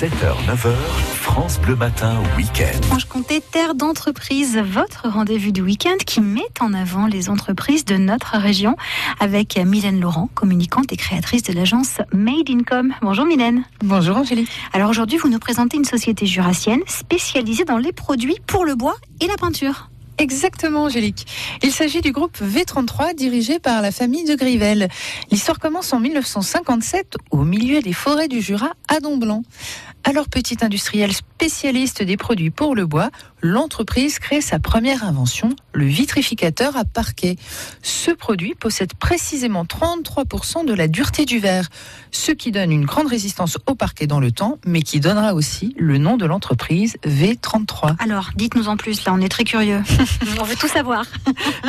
7h, 9h, France Bleu Matin, week-end. Franche-Comté, terre d'entreprise, votre rendez-vous du week-end qui met en avant les entreprises de notre région avec Mylène Laurent, communicante et créatrice de l'agence Made in Com. Bonjour Mylène. Bonjour Angélique. Alors aujourd'hui, vous nous présentez une société jurassienne spécialisée dans les produits pour le bois et la peinture. Exactement, Angélique. Il s'agit du groupe V33 dirigé par la famille de Grivel. L'histoire commence en 1957 au milieu des forêts du Jura à Donblanc. Alors petit industriel spécialiste des produits pour le bois, l'entreprise crée sa première invention, le vitrificateur à parquet. Ce produit possède précisément 33% de la dureté du verre, ce qui donne une grande résistance au parquet dans le temps, mais qui donnera aussi le nom de l'entreprise V33. Alors, dites-nous en plus, là on est très curieux. on veut tout savoir.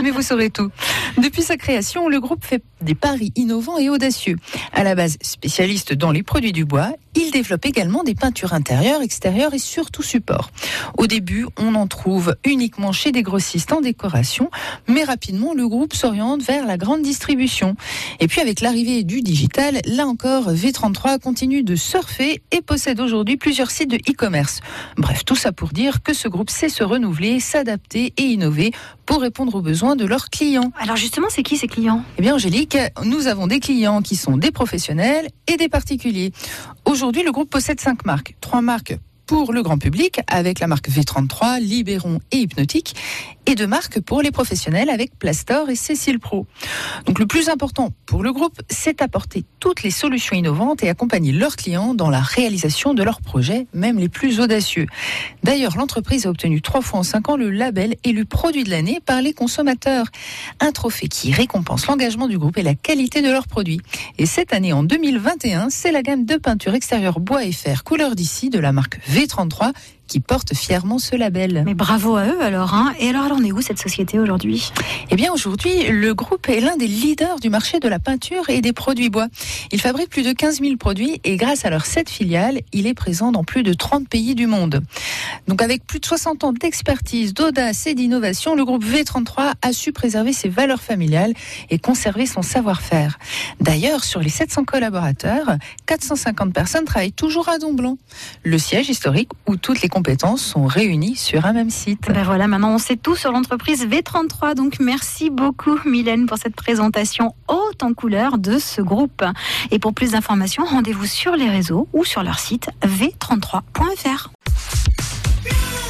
mais vous saurez tout. Depuis sa création, le groupe fait des paris innovants et audacieux. À la base spécialiste dans les produits du bois, il développe également des peintures intérieures, extérieures et surtout support. Au début, on en trouve uniquement chez des grossistes en décoration, mais rapidement, le groupe s'oriente vers la grande distribution. Et puis avec l'arrivée du digital, là encore, V33 continue de surfer et possède aujourd'hui plusieurs sites de e-commerce. Bref, tout ça pour dire que ce groupe sait se renouveler, s'adapter et innover pour répondre aux besoins de leurs clients. Justement, c'est qui ces clients? Eh bien Angélique, nous avons des clients qui sont des professionnels et des particuliers. Aujourd'hui, le groupe possède cinq marques. Trois marques pour le grand public avec la marque V33, Libéron et Hypnotique, et deux marques pour les professionnels avec Plastor et Cécile Pro. Donc le plus important pour le groupe, c'est d'apporter toutes les solutions innovantes et accompagner leurs clients dans la réalisation de leurs projets, même les plus audacieux. D'ailleurs, l'entreprise a obtenu trois fois en cinq ans le label élu produit de l'année par les consommateurs. Un trophée qui récompense l'engagement du groupe et la qualité de leurs produits. Et cette année, en 2021, c'est la gamme de peinture extérieure bois et fer couleur d'ici de la marque V 33 qui porte fièrement ce label. Mais bravo à eux alors. Hein et alors, elle en est où cette société aujourd'hui? Eh bien aujourd'hui, le groupe est l'un des leaders du marché de la peinture et des produits bois. Il fabrique plus de 15 000 produits et grâce à leurs 7 filiales, il est présent dans plus de 30 pays du monde. Donc avec plus de 60 ans d'expertise, d'audace et d'innovation, le groupe V33 a su préserver ses valeurs familiales et conserver son savoir-faire. D'ailleurs, sur les 700 collaborateurs, 450 personnes travaillent toujours à Donblanc, le siège historique où toutes les compétences sont réunies sur un même site. Ben voilà, maintenant on sait tout sur l'entreprise V33. Donc merci beaucoup Mylène pour cette présentation haute en couleur de ce groupe. Et pour plus d'informations, rendez-vous sur les réseaux ou sur leur site v33.fr.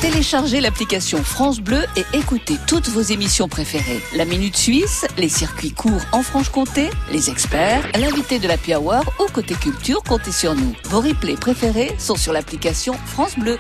Téléchargez l'application France Bleu et écoutez toutes vos émissions préférées. La Minute Suisse, les circuits courts en Franche-Comté, les experts, l'invité de la Hour ou côté culture, comptez sur nous. Vos replays préférés sont sur l'application France Bleu.